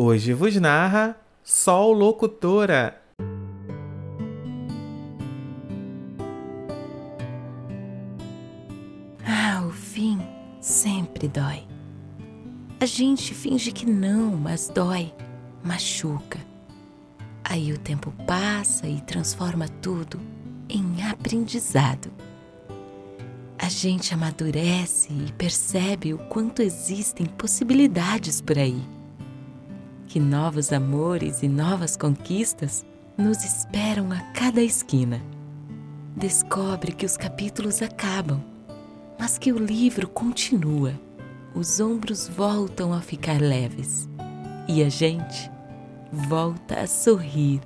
Hoje vos narra Sol Locutora. Ah, o fim sempre dói. A gente finge que não, mas dói, machuca. Aí o tempo passa e transforma tudo em aprendizado. A gente amadurece e percebe o quanto existem possibilidades por aí. Que novos amores e novas conquistas nos esperam a cada esquina. Descobre que os capítulos acabam, mas que o livro continua. Os ombros voltam a ficar leves e a gente volta a sorrir